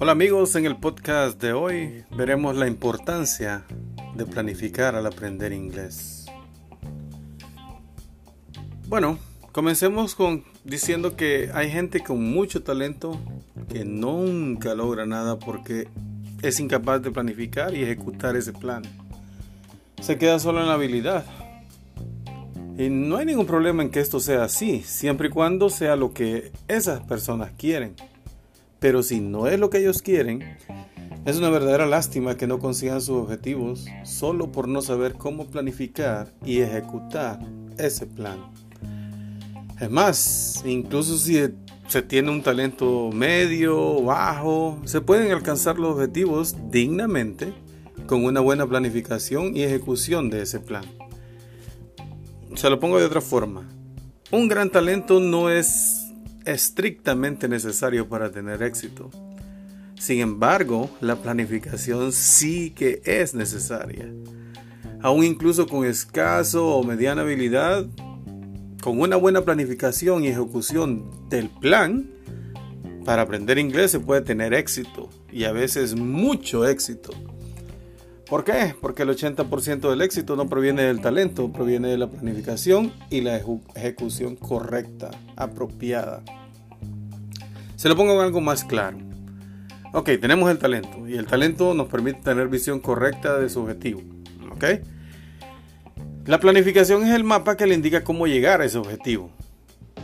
Hola amigos, en el podcast de hoy veremos la importancia de planificar al aprender inglés. Bueno, comencemos con diciendo que hay gente con mucho talento que nunca logra nada porque es incapaz de planificar y ejecutar ese plan. Se queda solo en la habilidad. Y no hay ningún problema en que esto sea así, siempre y cuando sea lo que esas personas quieren. Pero si no es lo que ellos quieren, es una verdadera lástima que no consigan sus objetivos solo por no saber cómo planificar y ejecutar ese plan. Es más, incluso si se tiene un talento medio, bajo, se pueden alcanzar los objetivos dignamente con una buena planificación y ejecución de ese plan. Se lo pongo de otra forma. Un gran talento no es estrictamente necesario para tener éxito. Sin embargo, la planificación sí que es necesaria. Aún incluso con escaso o mediana habilidad, con una buena planificación y ejecución del plan, para aprender inglés se puede tener éxito y a veces mucho éxito. ¿Por qué? Porque el 80% del éxito no proviene del talento, proviene de la planificación y la ejecución correcta, apropiada. Se lo pongo algo más claro. Ok, tenemos el talento y el talento nos permite tener visión correcta de su objetivo. Ok. La planificación es el mapa que le indica cómo llegar a ese objetivo.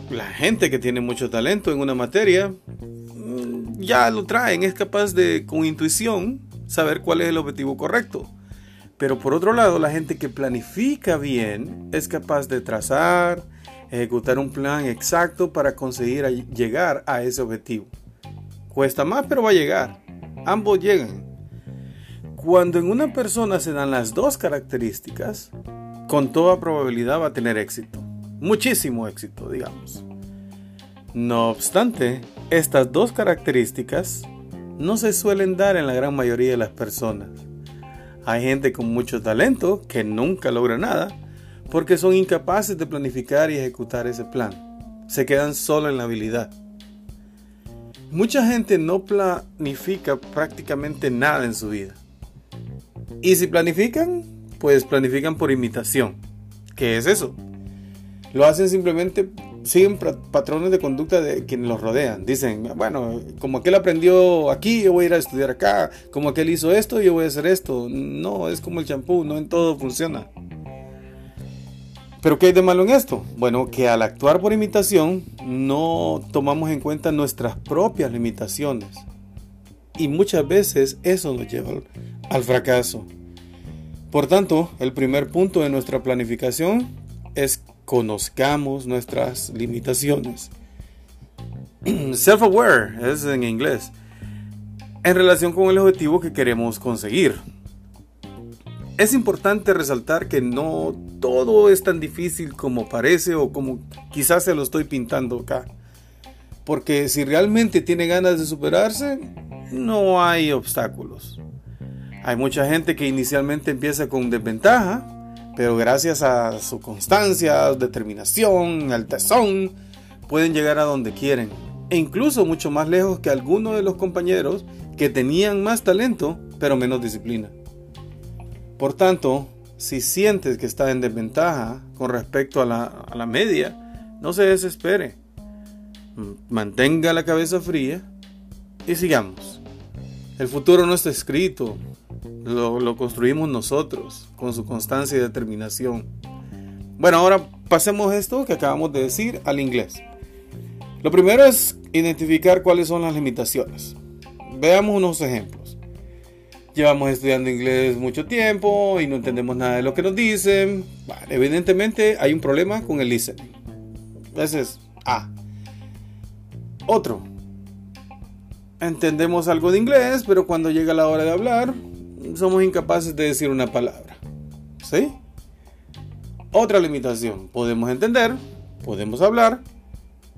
La gente que tiene mucho talento en una materia mm, ya lo traen, es capaz de con intuición saber cuál es el objetivo correcto. Pero por otro lado, la gente que planifica bien es capaz de trazar, ejecutar un plan exacto para conseguir llegar a ese objetivo. Cuesta más, pero va a llegar. Ambos llegan. Cuando en una persona se dan las dos características, con toda probabilidad va a tener éxito. Muchísimo éxito, digamos. No obstante, estas dos características no se suelen dar en la gran mayoría de las personas. Hay gente con mucho talento que nunca logra nada porque son incapaces de planificar y ejecutar ese plan. Se quedan solo en la habilidad. Mucha gente no planifica prácticamente nada en su vida. Y si planifican, pues planifican por imitación. ¿Qué es eso? Lo hacen simplemente siguen patrones de conducta de quienes los rodean. Dicen, bueno, como aquel aprendió aquí, yo voy a ir a estudiar acá. Como aquel hizo esto, yo voy a hacer esto. No, es como el champú, no en todo funciona. Pero ¿qué hay de malo en esto? Bueno, que al actuar por imitación no tomamos en cuenta nuestras propias limitaciones. Y muchas veces eso nos lleva al fracaso. Por tanto, el primer punto de nuestra planificación es conozcamos nuestras limitaciones. Self-aware es en inglés. En relación con el objetivo que queremos conseguir. Es importante resaltar que no todo es tan difícil como parece o como quizás se lo estoy pintando acá. Porque si realmente tiene ganas de superarse, no hay obstáculos. Hay mucha gente que inicialmente empieza con desventaja pero gracias a su constancia, determinación, al tesón, pueden llegar a donde quieren. E incluso mucho más lejos que algunos de los compañeros que tenían más talento, pero menos disciplina. Por tanto, si sientes que está en desventaja con respecto a la, a la media, no se desespere. Mantenga la cabeza fría y sigamos. El futuro no está escrito, lo, construimos nosotros con su constancia y determinación. Bueno, ahora pasemos esto que acabamos de decir al inglés. Lo primero es identificar cuáles son las limitaciones. Veamos unos ejemplos. Llevamos estudiando inglés mucho tiempo y no entendemos nada de lo que nos dicen. evidentemente hay un problema con el listening. Ese es A. Otro. Entendemos algo de inglés, pero cuando llega la hora de hablar, somos incapaces de decir una palabra. ¿Sí? Otra limitación. Podemos entender, podemos hablar,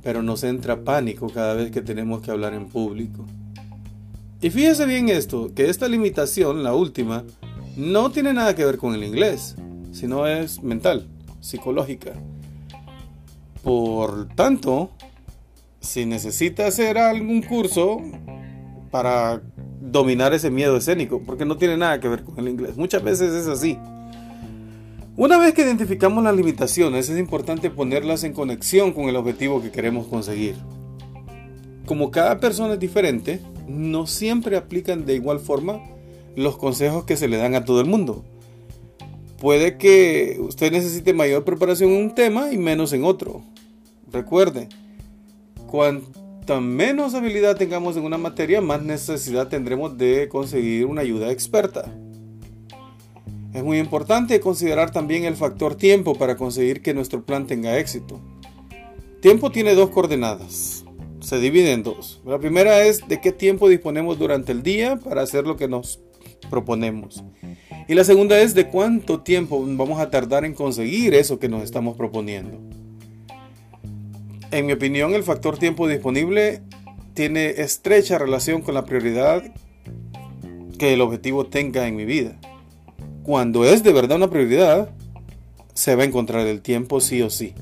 pero nos entra pánico cada vez que tenemos que hablar en público. Y fíjese bien esto, que esta limitación, la última, no tiene nada que ver con el inglés, sino es mental, psicológica. Por tanto, si necesita hacer algún curso para dominar ese miedo escénico, porque no tiene nada que ver con el inglés. Muchas veces es así. Una vez que identificamos las limitaciones, es importante ponerlas en conexión con el objetivo que queremos conseguir. Como cada persona es diferente, no siempre aplican de igual forma los consejos que se le dan a todo el mundo. Puede que usted necesite mayor preparación en un tema y menos en otro. Recuerde, cuanta menos habilidad tengamos en una materia, más necesidad tendremos de conseguir una ayuda experta. Es muy importante considerar también el factor tiempo para conseguir que nuestro plan tenga éxito. Tiempo tiene dos coordenadas, se divide en dos. La primera es de qué tiempo disponemos durante el día para hacer lo que nos proponemos. Y la segunda es de cuánto tiempo vamos a tardar en conseguir eso que nos estamos proponiendo. En mi opinión, el factor tiempo disponible tiene estrecha relación con la prioridad que el objetivo tenga en mi vida. Cuando es de verdad una prioridad, se va a encontrar el tiempo sí o sí.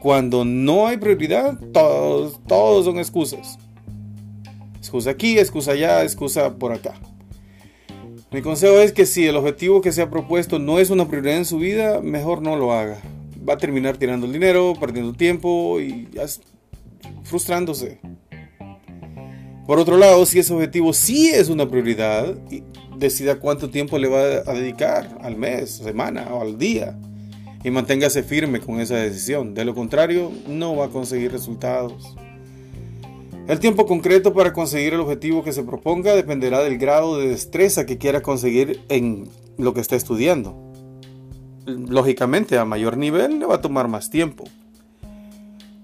Cuando no hay prioridad, todos, todos son excusas. Excusa aquí, excusa allá, excusa por acá. Mi consejo es que si el objetivo que se ha propuesto no es una prioridad en su vida, mejor no lo haga. Va a terminar tirando el dinero, perdiendo tiempo y frustrándose. Por otro lado, si ese objetivo sí es una prioridad, decida cuánto tiempo le va a dedicar al mes, semana o al día y manténgase firme con esa decisión. De lo contrario, no va a conseguir resultados. El tiempo concreto para conseguir el objetivo que se proponga dependerá del grado de destreza que quiera conseguir en lo que está estudiando. Lógicamente, a mayor nivel le va a tomar más tiempo.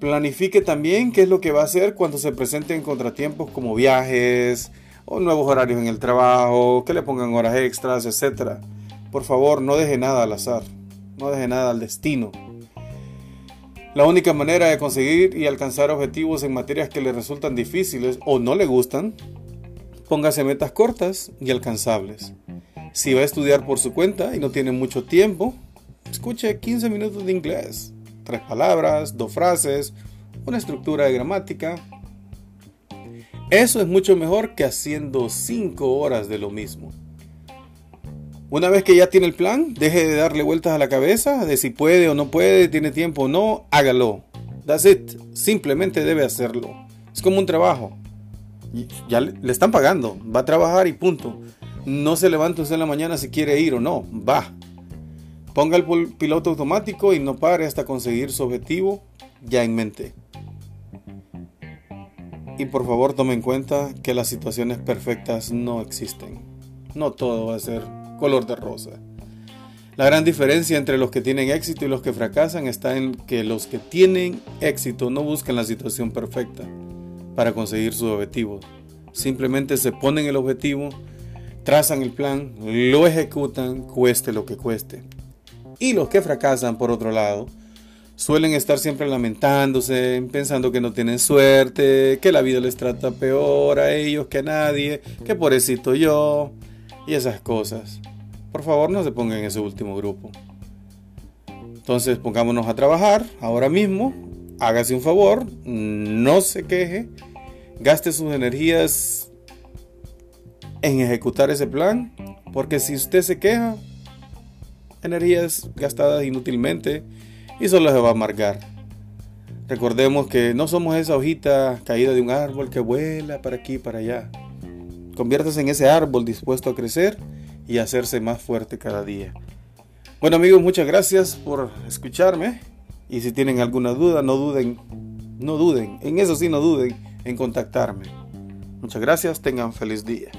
Planifique también qué es lo que va a hacer cuando se presenten contratiempos como viajes o nuevos horarios en el trabajo, que le pongan horas extras, etc. Por favor, no deje nada al azar no deje nada al destino. La única manera de conseguir y alcanzar objetivos en materias que le resultan difíciles o no le gustan, póngase metas cortas y alcanzables. Si va a estudiar por su cuenta y no tiene mucho tiempo, escuche 15 minutos de inglés, tres palabras, dos frases, una estructura de gramática. Eso es mucho mejor que haciendo 5 horas de lo mismo. Una vez que ya tiene el plan, deje de darle vueltas a la cabeza de si puede o no puede, tiene tiempo o no, hágalo. That's it. Simplemente debe hacerlo. Es como un trabajo. Ya le están pagando. Va a trabajar y punto. No se levanta usted en la mañana si quiere ir o no. Va. Ponga el piloto automático y no pare hasta conseguir su objetivo ya en mente. Y por favor tome en cuenta que las situaciones perfectas no existen. No todo va a ser color de rosa. La gran diferencia entre los que tienen éxito y los que fracasan está en que los que tienen éxito no buscan la situación perfecta para conseguir sus objetivos. Simplemente se ponen el objetivo, trazan el plan, lo ejecutan, cueste lo que cueste. Y los que fracasan, por otro lado, suelen estar siempre lamentándose, pensando que no tienen suerte, que la vida les trata peor a ellos que a nadie, que pobrecito yo, y esas cosas. Por favor, no se pongan en ese último grupo. Entonces, pongámonos a trabajar ahora mismo. Hágase un favor, no se queje, gaste sus energías en ejecutar ese plan, porque si usted se queja, energías gastadas inútilmente y solo se va a amargar. Recordemos que no somos esa hojita caída de un árbol que vuela para aquí y para allá. Conviértase en ese árbol dispuesto a crecer y hacerse más fuerte cada día. Bueno amigos, muchas gracias por escucharme y si tienen alguna duda, no duden, no duden, en eso sí no duden en contactarme. Muchas gracias, tengan feliz día.